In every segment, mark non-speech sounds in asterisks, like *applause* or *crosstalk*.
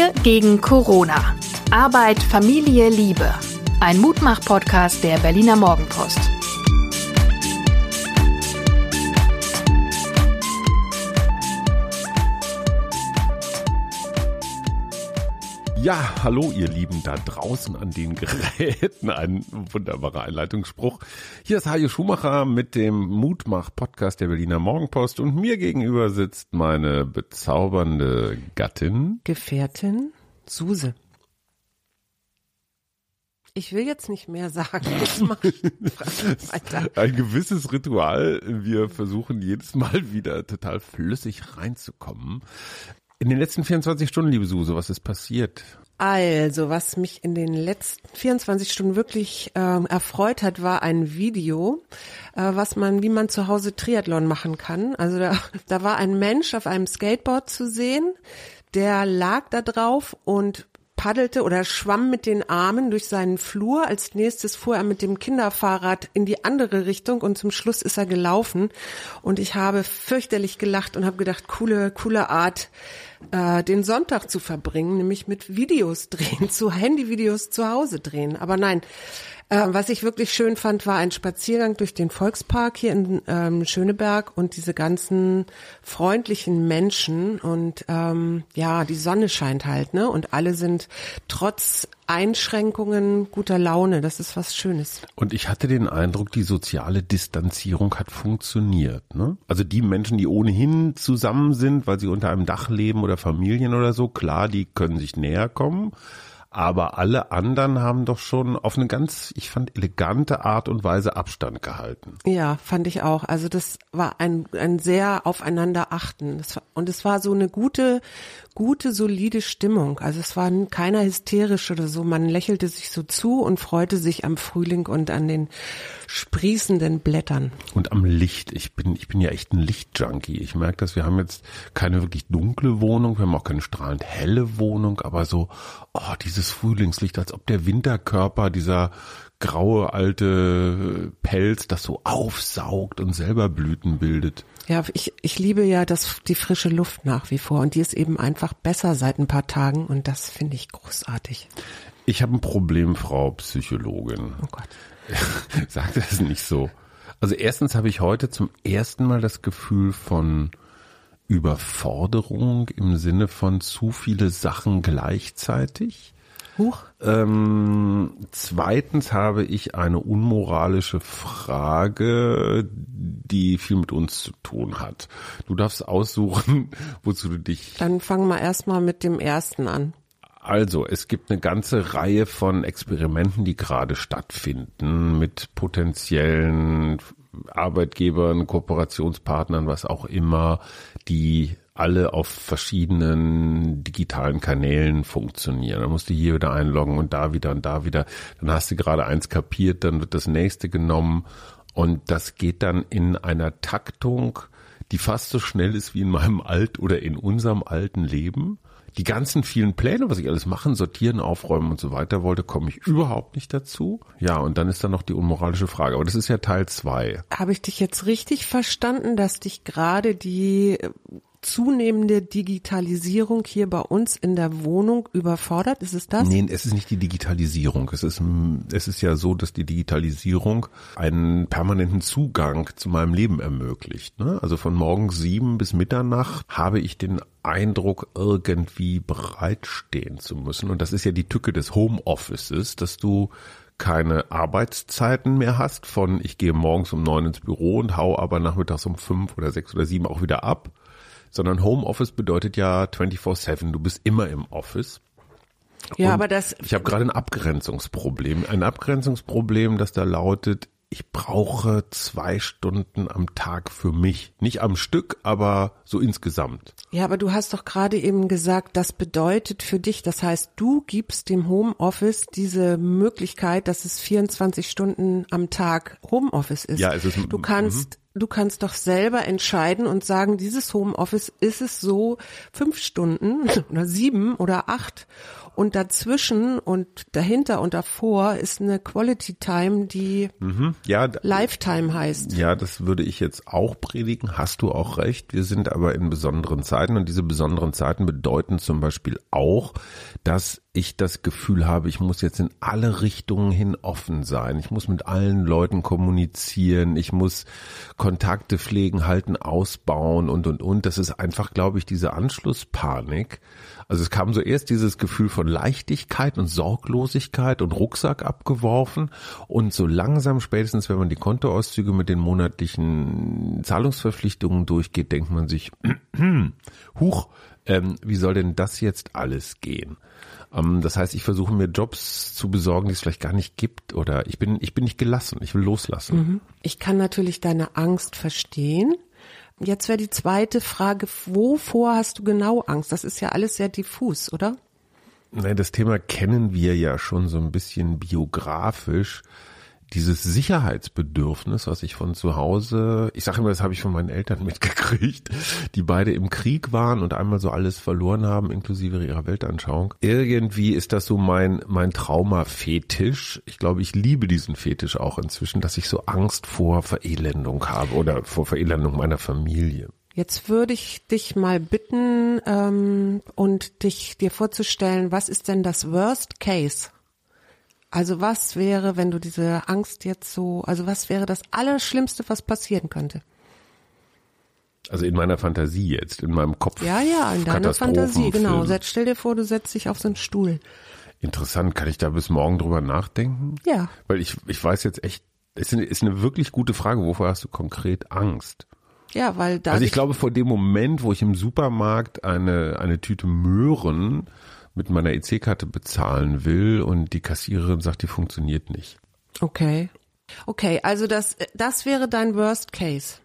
Wir gegen Corona. Arbeit, Familie, Liebe. Ein Mutmach-Podcast der Berliner Morgenpost. Ja, hallo ihr Lieben da draußen an den *laughs* Geräten. Ein wunderbarer Einleitungsspruch. Hier ist Hajo Schumacher mit dem Mutmach-Podcast der Berliner Morgenpost und mir gegenüber sitzt meine bezaubernde Gattin. Gefährtin Suse. Ich will jetzt nicht mehr sagen. *laughs* Ein gewisses Ritual. Wir versuchen jedes Mal wieder total flüssig reinzukommen. In den letzten 24 Stunden, liebe Suse, was ist passiert? Also, was mich in den letzten 24 Stunden wirklich ähm, erfreut hat, war ein Video, äh, was man, wie man zu Hause Triathlon machen kann. Also da, *laughs* da war ein Mensch auf einem Skateboard zu sehen, der lag da drauf und paddelte oder schwamm mit den Armen durch seinen Flur. Als nächstes fuhr er mit dem Kinderfahrrad in die andere Richtung und zum Schluss ist er gelaufen. Und ich habe fürchterlich gelacht und habe gedacht, coole, coole Art, äh, den Sonntag zu verbringen, nämlich mit Videos drehen, *laughs* zu Handyvideos zu Hause drehen. Aber nein, äh, was ich wirklich schön fand, war ein Spaziergang durch den Volkspark hier in ähm, Schöneberg und diese ganzen freundlichen Menschen und ähm, ja, die Sonne scheint halt, ne? Und alle sind trotz Einschränkungen guter Laune. Das ist was Schönes. Und ich hatte den Eindruck, die soziale Distanzierung hat funktioniert. Ne? Also die Menschen, die ohnehin zusammen sind, weil sie unter einem Dach leben oder Familien oder so, klar, die können sich näher kommen. Aber alle anderen haben doch schon auf eine ganz, ich fand, elegante Art und Weise Abstand gehalten. Ja, fand ich auch. Also das war ein, ein sehr aufeinander achten. Das, und es war so eine gute, gute, solide Stimmung. Also es war keiner hysterisch oder so. Man lächelte sich so zu und freute sich am Frühling und an den sprießenden Blättern. Und am Licht. Ich bin, ich bin ja echt ein Lichtjunkie. Ich merke dass wir haben jetzt keine wirklich dunkle Wohnung, wir haben auch keine strahlend helle Wohnung, aber so, oh, dieses Frühlingslicht, als ob der Winterkörper, dieser graue alte Pelz, das so aufsaugt und selber Blüten bildet. Ja, ich, ich liebe ja das, die frische Luft nach wie vor und die ist eben einfach besser seit ein paar Tagen und das finde ich großartig. Ich habe ein Problem, Frau Psychologin. Oh Gott. *laughs* Sag das nicht so. Also erstens habe ich heute zum ersten Mal das Gefühl von Überforderung im Sinne von zu viele Sachen gleichzeitig. Huch. Ähm, zweitens habe ich eine unmoralische Frage, die viel mit uns zu tun hat. Du darfst aussuchen, *laughs* wozu du dich. Dann fangen wir erstmal mit dem ersten an. Also, es gibt eine ganze Reihe von Experimenten, die gerade stattfinden mit potenziellen Arbeitgebern, Kooperationspartnern, was auch immer, die alle auf verschiedenen digitalen Kanälen funktionieren. Da musst du hier wieder einloggen und da wieder und da wieder. Dann hast du gerade eins kapiert, dann wird das nächste genommen und das geht dann in einer Taktung, die fast so schnell ist wie in meinem alt oder in unserem alten Leben die ganzen vielen Pläne, was ich alles machen, sortieren, aufräumen und so weiter wollte, komme ich überhaupt nicht dazu. Ja, und dann ist da noch die unmoralische Frage. Aber das ist ja Teil zwei. Habe ich dich jetzt richtig verstanden, dass dich gerade die zunehmende Digitalisierung hier bei uns in der Wohnung überfordert? Ist es das? Nee, es ist nicht die Digitalisierung. Es ist, es ist ja so, dass die Digitalisierung einen permanenten Zugang zu meinem Leben ermöglicht. Ne? Also von morgens sieben bis Mitternacht habe ich den Eindruck, irgendwie bereitstehen zu müssen. Und das ist ja die Tücke des Homeoffices, dass du keine Arbeitszeiten mehr hast von ich gehe morgens um neun ins Büro und hau aber nachmittags um fünf oder sechs oder sieben auch wieder ab, sondern Homeoffice bedeutet ja 24/7, du bist immer im Office. Ja, Und aber das. Ich habe gerade ein Abgrenzungsproblem. Ein Abgrenzungsproblem, das da lautet, ich brauche zwei Stunden am Tag für mich. Nicht am Stück, aber so insgesamt. Ja, aber du hast doch gerade eben gesagt, das bedeutet für dich, das heißt, du gibst dem Homeoffice diese Möglichkeit, dass es 24 Stunden am Tag Homeoffice ist. Ja, es ist. Du kannst du kannst doch selber entscheiden und sagen, dieses Homeoffice ist es so fünf Stunden *laughs* oder sieben oder acht Und dazwischen und dahinter und davor ist eine Quality Time, die Mhm. Ja, Lifetime heißt. Ja, das würde ich jetzt auch predigen. Hast du auch recht. Wir sind aber in besonderen Zeiten und diese besonderen Zeiten bedeuten zum Beispiel auch, dass ich das Gefühl habe, ich muss jetzt in alle Richtungen hin offen sein. Ich muss mit allen Leuten kommunizieren. Ich muss Kontakte pflegen, halten, ausbauen und, und, und. Das ist einfach, glaube ich, diese Anschlusspanik. Also es kam so erst dieses Gefühl von Leichtigkeit und Sorglosigkeit und Rucksack abgeworfen und so langsam spätestens, wenn man die Kontoauszüge mit den monatlichen Zahlungsverpflichtungen durchgeht, denkt man sich, *clears throat* huch, ähm, wie soll denn das jetzt alles gehen? Ähm, das heißt, ich versuche mir Jobs zu besorgen, die es vielleicht gar nicht gibt oder ich bin, ich bin nicht gelassen, ich will loslassen. Ich kann natürlich deine Angst verstehen. Jetzt wäre die zweite Frage, wovor hast du genau Angst? Das ist ja alles sehr diffus, oder? Nein, das Thema kennen wir ja schon so ein bisschen biografisch. Dieses Sicherheitsbedürfnis, was ich von zu Hause, ich sage immer, das habe ich von meinen Eltern *laughs* mitgekriegt, die beide im Krieg waren und einmal so alles verloren haben, inklusive ihrer Weltanschauung. Irgendwie ist das so mein, mein Trauma-Fetisch. Ich glaube, ich liebe diesen Fetisch auch inzwischen, dass ich so Angst vor Verelendung habe oder vor Verelendung meiner Familie. Jetzt würde ich dich mal bitten ähm, und dich dir vorzustellen, was ist denn das Worst Case? Also was wäre, wenn du diese Angst jetzt so, also was wäre das Allerschlimmste, was passieren könnte? Also in meiner Fantasie jetzt, in meinem Kopf. Ja, ja, in deiner Fantasie, genau. Setz, stell dir vor, du setzt dich auf so einen Stuhl. Interessant, kann ich da bis morgen drüber nachdenken? Ja. Weil ich, ich weiß jetzt echt, es ist eine, ist eine wirklich gute Frage, wovor hast du konkret Angst? Ja, weil da. Also ich glaube, vor dem Moment, wo ich im Supermarkt eine, eine Tüte Möhren mit meiner EC-Karte bezahlen will und die Kassiererin sagt, die funktioniert nicht. Okay. Okay, also das, das wäre dein Worst Case.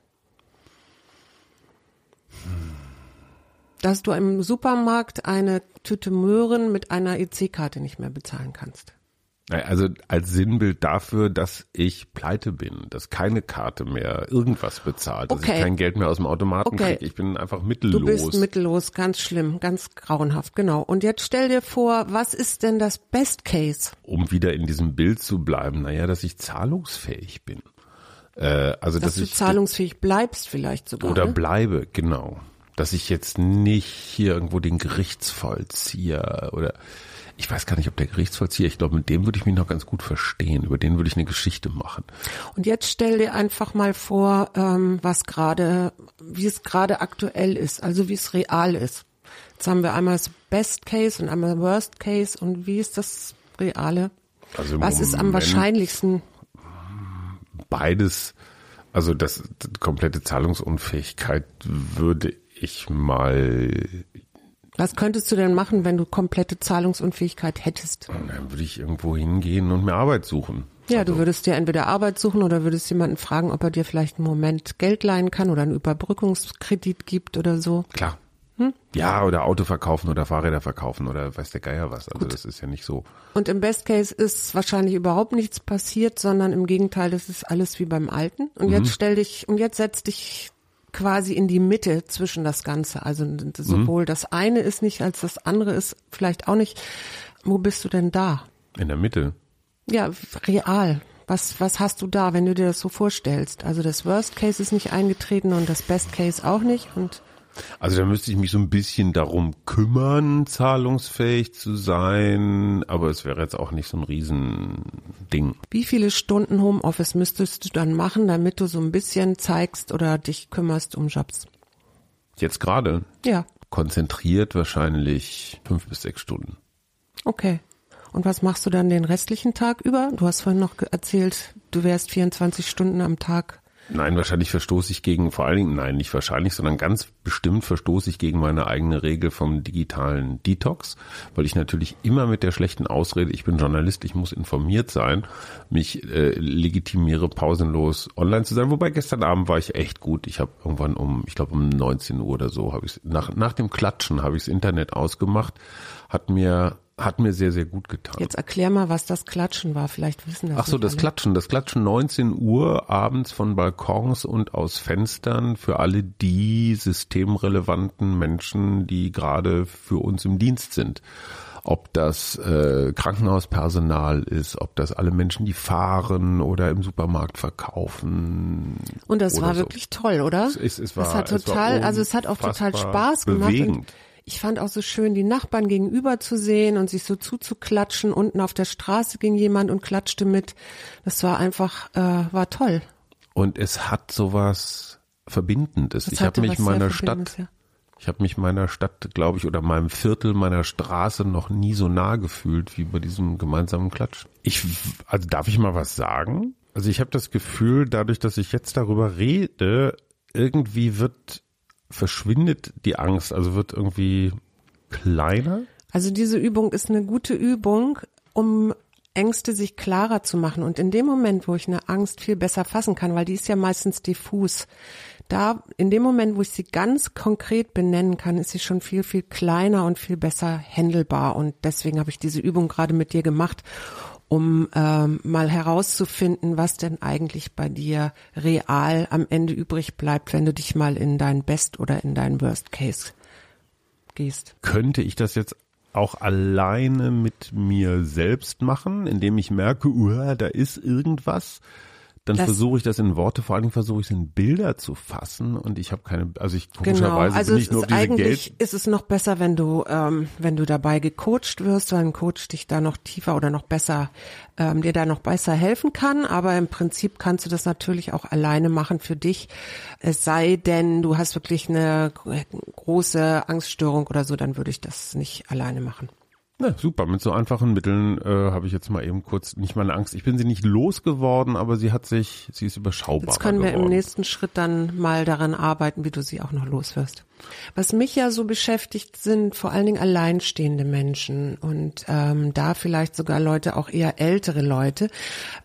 Dass du im Supermarkt eine Tüte Möhren mit einer EC-Karte nicht mehr bezahlen kannst. Also als Sinnbild dafür, dass ich pleite bin, dass keine Karte mehr irgendwas bezahlt, dass Okay. ich kein Geld mehr aus dem Automaten Okay. kriege. Ich bin einfach mittellos. Du bist mittellos, ganz schlimm, ganz grauenhaft, genau. Und jetzt stell dir vor, was ist denn das Best Case? um wieder in diesem Bild zu bleiben, naja, dass ich zahlungsfähig bin. Äh, also Dass dass, du ich zahlungsfähig bleibst vielleicht sogar. oder ne? bleibe, genau. Dass ich jetzt nicht hier irgendwo den Gerichtsvollzieher oder ich weiß gar nicht, ob der Gerichtsvollzieher, ich glaube, mit dem würde ich mich noch ganz gut verstehen. Über den würde ich eine Geschichte machen. Und jetzt stell dir einfach mal vor, ähm, was gerade, wie es gerade aktuell ist, also wie es real ist. Jetzt haben wir einmal das Best Case und einmal Worst Case und wie ist das Reale? Also Was ist am Moment wahrscheinlichsten? Beides, also das komplette Zahlungsunfähigkeit würde ich mal Was könntest du denn machen, wenn du komplette Zahlungsunfähigkeit hättest? Dann würde ich irgendwo hingehen und mir Arbeit suchen. Ja, du würdest dir entweder Arbeit suchen oder würdest jemanden fragen, ob er dir vielleicht einen Moment Geld leihen kann oder einen Überbrückungskredit gibt oder so. Klar. Hm? Ja, oder Auto verkaufen oder Fahrräder verkaufen oder weiß der Geier was. Also das ist ja nicht so. Und im Best Case ist wahrscheinlich überhaupt nichts passiert, sondern im Gegenteil, das ist alles wie beim Alten. Und jetzt stell dich, und jetzt setz dich quasi in die Mitte zwischen das Ganze. Also sowohl das eine ist nicht, als das andere ist vielleicht auch nicht. Wo bist du denn da? In der Mitte. Ja, real. Was, was hast du da, wenn du dir das so vorstellst? Also das Worst Case ist nicht eingetreten und das Best Case auch nicht. Und Also da müsste ich mich so ein bisschen darum kümmern, zahlungsfähig zu sein, aber es wäre jetzt auch nicht so ein Riesending. wie viele Stunden Homeoffice müsstest du dann machen, damit du so ein bisschen zeigst oder dich kümmerst um Jobs? Jetzt gerade Ja, konzentriert wahrscheinlich fünf bis sechs Stunden. okay. Und was machst du dann den restlichen Tag über? Du hast vorhin noch erzählt, du wärst 24 Stunden am Tag. Nein, wahrscheinlich verstoße ich gegen, vor allen Dingen, nein, nicht wahrscheinlich, sondern ganz bestimmt verstoße ich gegen meine eigene Regel vom digitalen Detox, weil ich natürlich immer mit der schlechten Ausrede, ich bin Journalist, ich muss informiert sein, mich äh, legitimiere, pausenlos online zu sein. Wobei gestern Abend war ich echt gut. Ich habe irgendwann um, ich glaube um 19 Uhr oder so, habe ich nach, nach dem Klatschen habe ich das Internet ausgemacht, hat mir hat mir sehr, sehr gut getan. Jetzt erklär mal, was das Klatschen war. Vielleicht wissen das Ach so, das alle. Klatschen, das Klatschen 19 Uhr abends von Balkons und aus Fenstern für alle die systemrelevanten Menschen, die gerade für uns im Dienst sind. ob das äh, Krankenhauspersonal ist, ob das alle Menschen, die fahren oder im Supermarkt verkaufen. Und das war so. wirklich toll, oder? Es, es, es war, das hat total, also es hat auch total Spaß gemacht. Bewegend. Ich fand auch so schön, die Nachbarn gegenüber zu sehen und sich so zuzuklatschen. Unten auf der Straße ging jemand und klatschte mit. Das war einfach, äh, war toll. Und es hat sowas Verbindendes. Das ich habe mich meiner Stadt, ja. ich habe mich meiner Stadt, glaube ich, oder meinem Viertel meiner Straße noch nie so nah gefühlt wie bei diesem gemeinsamen Klatsch. Ich, also darf ich mal was sagen? Also ich habe das Gefühl, dadurch, dass ich jetzt darüber rede, irgendwie wird verschwindet die Angst, also wird irgendwie kleiner. Also diese Übung ist eine gute Übung, um Ängste sich klarer zu machen. Und in dem Moment, wo ich eine Angst viel besser fassen kann, weil die ist ja meistens diffus, da, in dem Moment, wo ich sie ganz konkret benennen kann, ist sie schon viel, viel kleiner und viel besser händelbar. Und deswegen habe ich diese Übung gerade mit dir gemacht, um ähm, mal herauszufinden, was denn eigentlich bei dir real am Ende übrig bleibt, wenn du dich mal in dein Best oder in dein Worst Case gehst. Könnte ich das jetzt auch alleine mit mir selbst machen, indem ich merke, uh, da ist irgendwas? Dann versuche ich das in Worte, vor allen Dingen versuche ich es in Bilder zu fassen und ich habe keine, also ich genau, komischerweise also bin ich nur auf diese eigentlich Geld. ist es noch besser, wenn du, ähm, wenn du dabei gecoacht wirst, weil ein Coach dich da noch tiefer oder noch besser, ähm, dir da noch besser helfen kann. Aber im Prinzip kannst du das natürlich auch alleine machen für dich. Es sei denn, du hast wirklich eine große Angststörung oder so, dann würde ich das nicht alleine machen. Ja, super. Mit so einfachen Mitteln äh, habe ich jetzt mal eben kurz nicht meine Angst. Ich bin sie nicht losgeworden, aber sie hat sich, sie ist überschaubar. Jetzt können wir geworden. im nächsten Schritt dann mal daran arbeiten, wie du sie auch noch loswirst. Was mich ja so beschäftigt, sind vor allen Dingen alleinstehende Menschen und ähm, da vielleicht sogar Leute, auch eher ältere Leute.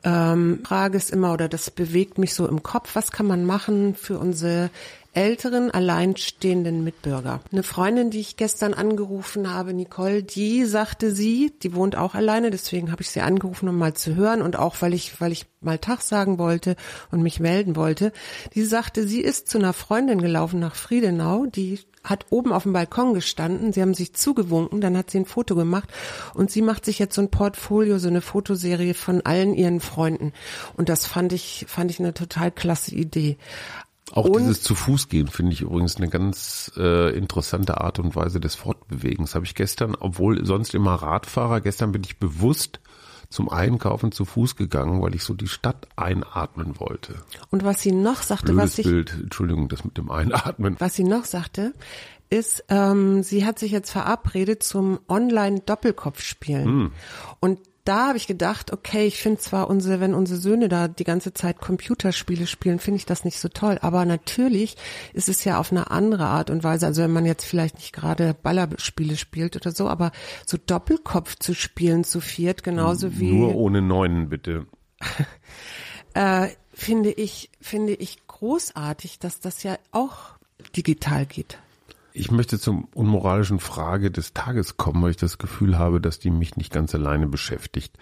Ähm, Frage ist immer, oder das bewegt mich so im Kopf, was kann man machen für unsere älteren, alleinstehenden Mitbürger. Eine Freundin, die ich gestern angerufen habe, Nicole, die sagte sie, die wohnt auch alleine, deswegen habe ich sie angerufen, um mal zu hören und auch, weil ich, weil ich mal Tag sagen wollte und mich melden wollte. Die sagte, sie ist zu einer Freundin gelaufen nach Friedenau, die hat oben auf dem Balkon gestanden, sie haben sich zugewunken, dann hat sie ein Foto gemacht und sie macht sich jetzt so ein Portfolio, so eine Fotoserie von allen ihren Freunden und das fand ich fand ich eine total klasse Idee. Auch Und- dieses zu Fuß gehen finde ich übrigens eine ganz äh, interessante Art und Weise des Fortbewegens. Habe ich gestern, obwohl sonst immer Radfahrer, gestern bin ich bewusst zum Einkaufen zu Fuß gegangen, weil ich so die Stadt einatmen wollte. Und was sie noch sagte, Blödes was ich Bild, Entschuldigung, das mit dem Einatmen. Was sie noch sagte, ist, ähm, sie hat sich jetzt verabredet zum Online-Doppelkopfspielen. Hm. Und da habe ich gedacht, okay, ich finde zwar unsere, wenn unsere Söhne da die ganze Zeit Computerspiele spielen, finde ich das nicht so toll. Aber natürlich ist es ja auf eine andere Art und Weise. Also wenn man jetzt vielleicht nicht gerade Ballerspiele spielt oder so, aber so Doppelkopf zu spielen zu viert, genauso wie Nur ohne Neunen, bitte. *laughs* äh, finde ich, finde ich großartig, dass das ja auch digital geht. Ich möchte zum unmoralischen Frage des Tages kommen, weil ich das Gefühl habe, dass die mich nicht ganz alleine beschäftigt.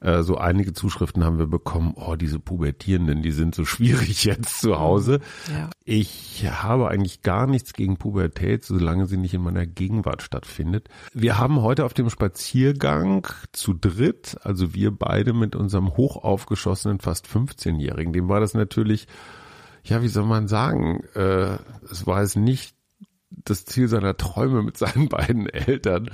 Äh, so einige Zuschriften haben wir bekommen, oh, diese Pubertierenden, die sind so schwierig *laughs* jetzt zu Hause. Ja. Ich habe eigentlich gar nichts gegen Pubertät, solange sie nicht in meiner Gegenwart stattfindet. Wir haben heute auf dem Spaziergang zu dritt, also wir beide mit unserem hochaufgeschossenen fast 15-Jährigen, dem war das natürlich, ja, wie soll man sagen, äh, es war es nicht das Ziel seiner Träume mit seinen *laughs* beiden Eltern,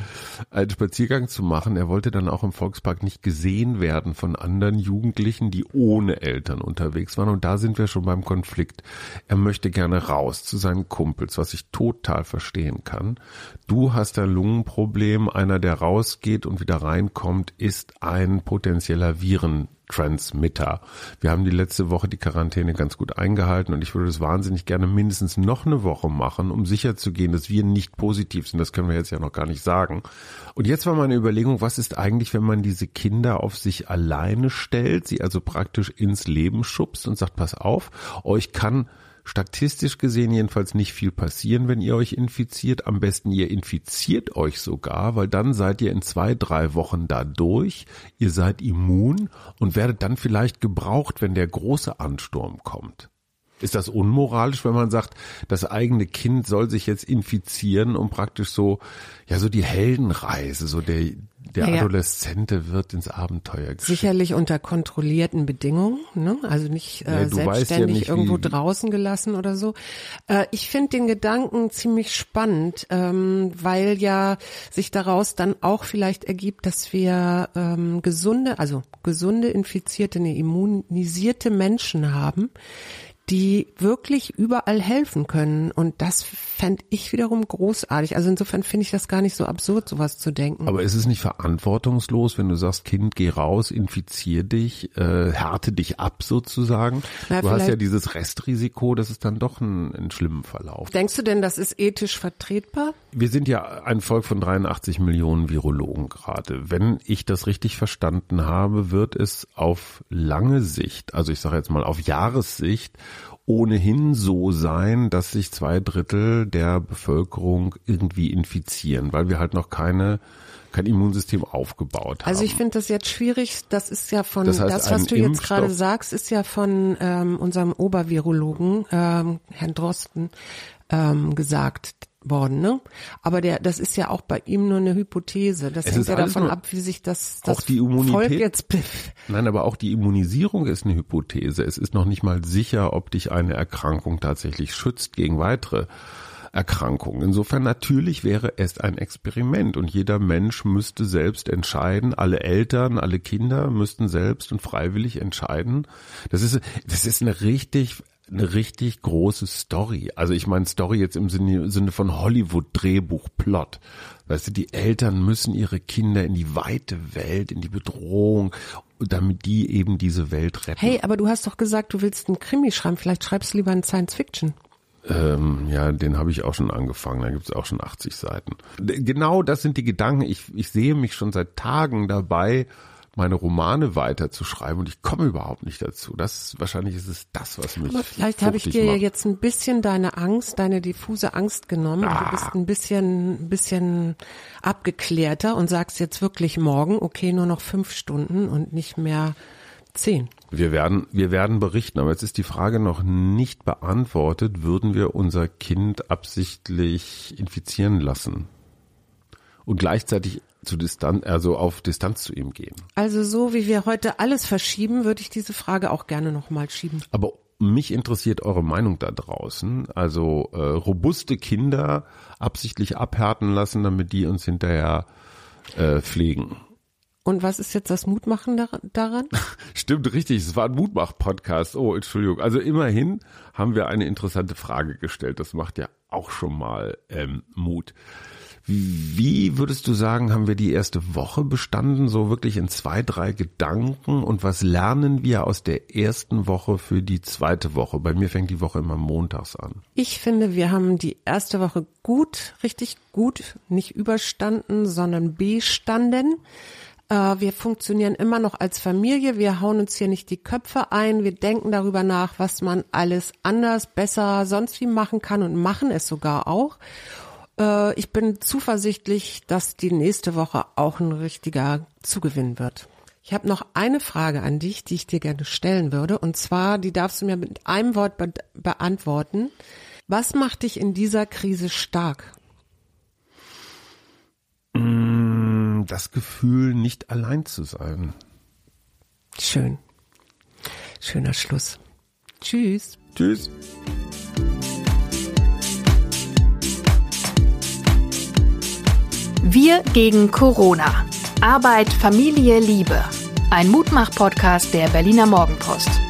einen Spaziergang zu machen. Er wollte dann auch im Volkspark nicht gesehen werden von anderen Jugendlichen, die ohne Eltern unterwegs waren. Und da sind wir schon beim Konflikt. Er möchte gerne raus zu seinen Kumpels, was ich total verstehen kann. Du hast ein Lungenproblem. Einer, der rausgeht und wieder reinkommt, ist ein potenzieller Viren. Transmitter. Wir haben die letzte Woche die Quarantäne ganz gut eingehalten und ich würde es wahnsinnig gerne mindestens noch eine Woche machen, um sicherzugehen, dass wir nicht positiv sind. Das können wir jetzt ja noch gar nicht sagen. Und jetzt war meine Überlegung, was ist eigentlich, wenn man diese Kinder auf sich alleine stellt, sie also praktisch ins Leben schubst und sagt, pass auf, euch kann statistisch gesehen jedenfalls nicht viel passieren, wenn ihr euch infiziert. Am besten ihr infiziert euch sogar, weil dann seid ihr in zwei, drei Wochen da durch. Ihr seid immun und werdet dann vielleicht gebraucht, wenn der große Ansturm kommt. Ist das unmoralisch, wenn man sagt, das eigene Kind soll sich jetzt infizieren, um praktisch so, ja, so die Heldenreise, so der, der Naja. Adoleszente wird ins Abenteuer geschickt. Sicherlich unter kontrollierten Bedingungen, ne? also nicht Ja, äh, ja selbstständig nicht, irgendwo wie- draußen gelassen oder so. Äh, ich finde den Gedanken ziemlich spannend, ähm, weil ja sich daraus dann auch vielleicht ergibt, dass wir ähm, gesunde, also gesunde infizierte, nee, immunisierte Menschen haben, die wirklich überall helfen können. Und das fände ich wiederum großartig. Also insofern finde ich das gar nicht so absurd, sowas zu denken. Aber ist es nicht verantwortungslos, wenn du sagst, Kind, geh raus, infizier dich, äh, härte dich ab sozusagen? Na, du hast ja dieses Restrisiko, dass es dann doch einen, einen schlimmen Verlauf. Denkst du denn, das ist ethisch vertretbar? Wir sind ja ein Volk von 83 Millionen Virologen gerade. Wenn ich das richtig verstanden habe, wird es auf lange Sicht, also ich sage jetzt mal auf Jahressicht, ohnehin so sein, dass sich zwei Drittel der Bevölkerung irgendwie infizieren, weil wir halt noch keine kein Immunsystem aufgebaut haben. Also ich finde das jetzt schwierig. Das ist ja von Das das, heißt, was ein du jetzt Impfstoff- gerade sagst, ist ja von ähm, unserem Obervirologen ähm, Herrn Drosten ähm, gesagt worden. Ne? Aber der, das ist ja auch bei ihm nur eine Hypothese. Das Es hängt ja davon ab, wie sich das, das Auch die Immunität- Volk jetzt. *laughs* Nein, aber auch die Immunisierung ist eine Hypothese. Es ist noch nicht mal sicher, ob dich eine Erkrankung tatsächlich schützt gegen weitere Erkrankungen. Insofern natürlich wäre es ein Experiment und jeder Mensch müsste selbst entscheiden, alle Eltern, alle Kinder müssten selbst und freiwillig entscheiden. Das ist, das ist eine richtig, eine richtig große Story. Also ich meine Story jetzt im Sinne, Sinne von Hollywood-Drehbuch-Plot. Weißt du, die Eltern müssen ihre Kinder in die weite Welt, in die Bedrohung, damit die eben diese Welt retten. Hey, aber du hast doch gesagt, du willst einen Krimi schreiben. Vielleicht schreibst du lieber einen Science Fiction. Ähm, ja, den habe ich auch schon angefangen. Da gibt's auch schon 80 Seiten. Genau das sind die Gedanken. Ich, ich sehe mich schon seit Tagen dabei, meine Romane weiterzuschreiben und ich komme überhaupt nicht dazu. Das wahrscheinlich ist es das, was mich Aber vielleicht habe ich dir ja jetzt ein bisschen deine Angst, deine diffuse Angst genommen. und Ah. Du bist ein bisschen, ein bisschen abgeklärter und sagst jetzt wirklich morgen, okay, nur noch fünf Stunden und nicht mehr zehn. Wir werden, wir werden berichten, aber jetzt ist die Frage noch nicht beantwortet. Würden wir unser Kind absichtlich infizieren lassen? Und gleichzeitig zu Distanz, also auf Distanz zu ihm gehen. Also so wie wir heute alles verschieben, würde ich diese Frage auch gerne nochmal schieben. Aber mich interessiert eure Meinung da draußen. Also äh, robuste Kinder absichtlich abhärten lassen, damit die uns hinterher äh, pflegen. Und was ist jetzt das Mutmachen dar- daran? *laughs* Stimmt, richtig. Es war ein Mutmach-Podcast. Oh, Entschuldigung. Also immerhin haben wir eine interessante Frage gestellt. Das macht ja auch schon mal ähm, Mut. Wie würdest du sagen, haben wir die erste Woche bestanden? So wirklich in zwei, drei Gedanken? Und was lernen wir aus der ersten Woche für die zweite Woche? Bei mir fängt die Woche immer montags an. Ich finde, wir haben die erste Woche gut, richtig gut, nicht überstanden, sondern bestanden. Äh, Wir funktionieren immer noch als Familie. Wir hauen uns hier nicht die Köpfe ein. Wir denken darüber nach, was man alles anders, besser, sonst wie machen kann und machen es sogar auch. Äh, Ich bin zuversichtlich, dass die nächste Woche auch ein richtiger Zugewinn wird. Ich habe noch eine Frage an dich, die ich dir gerne stellen würde. Und zwar, die darfst du mir mit einem Wort be beantworten. Was macht dich in dieser Krise stark? Das Gefühl, nicht allein zu sein. Schön. Schöner Schluss. Tschüss. Tschüss. Wir gegen Corona. Arbeit, Familie, Liebe. Ein Mutmach-Podcast der Berliner Morgenpost.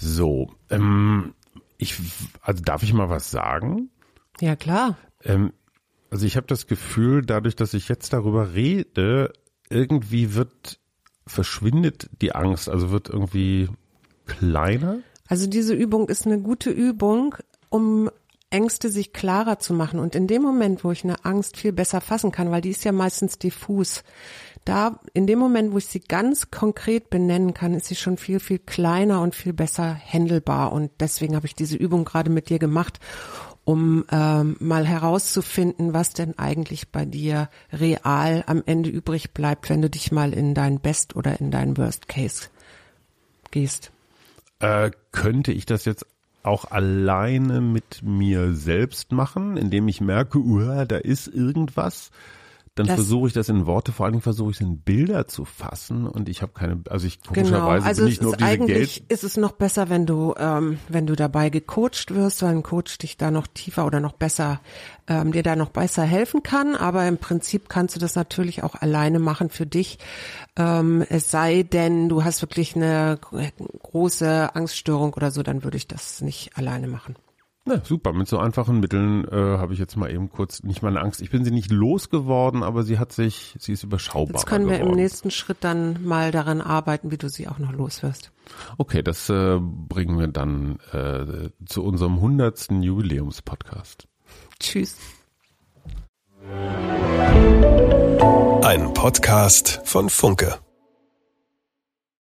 So, ähm, ich, also darf ich mal was sagen? Ja, klar. Ähm, also ich habe das Gefühl, dadurch, dass ich jetzt darüber rede, irgendwie wird verschwindet die Angst, also wird irgendwie kleiner. Also diese Übung ist eine gute Übung, um Ängste sich klarer zu machen. Und in dem Moment, wo ich eine Angst viel besser fassen kann, weil die ist ja meistens diffus, da, in dem Moment, wo ich sie ganz konkret benennen kann, ist sie schon viel, viel kleiner und viel besser händelbar. Und deswegen habe ich diese Übung gerade mit dir gemacht, um ähm, mal herauszufinden, was denn eigentlich bei dir real am Ende übrig bleibt, wenn du dich mal in dein Best oder in dein Worst Case gehst. Äh, könnte ich das jetzt auch alleine mit mir selbst machen, indem ich merke, uh, da ist irgendwas? Dann versuche ich das in Worte, vor allen Dingen versuche ich es in Bilder zu fassen und ich habe keine, also ich komischerweise genau. also bin ich nur auf diese eigentlich Geld. ist es noch besser, wenn du, ähm, wenn du dabei gecoacht wirst, weil ein Coach dich da noch tiefer oder noch besser, ähm, dir da noch besser helfen kann. Aber im Prinzip kannst du das natürlich auch alleine machen für dich. Ähm, es sei denn, du hast wirklich eine große Angststörung oder so, dann würde ich das nicht alleine machen. Ja, super. Mit so einfachen Mitteln äh, habe ich jetzt mal eben kurz nicht meine Angst. Ich bin sie nicht losgeworden, aber sie hat sich, sie ist überschaubar. Jetzt können wir geworden. im nächsten Schritt dann mal daran arbeiten, wie du sie auch noch loswirst. Okay, das äh, bringen wir dann äh, zu unserem hundertsten Jubiläumspodcast. Tschüss. Ein Podcast von Funke.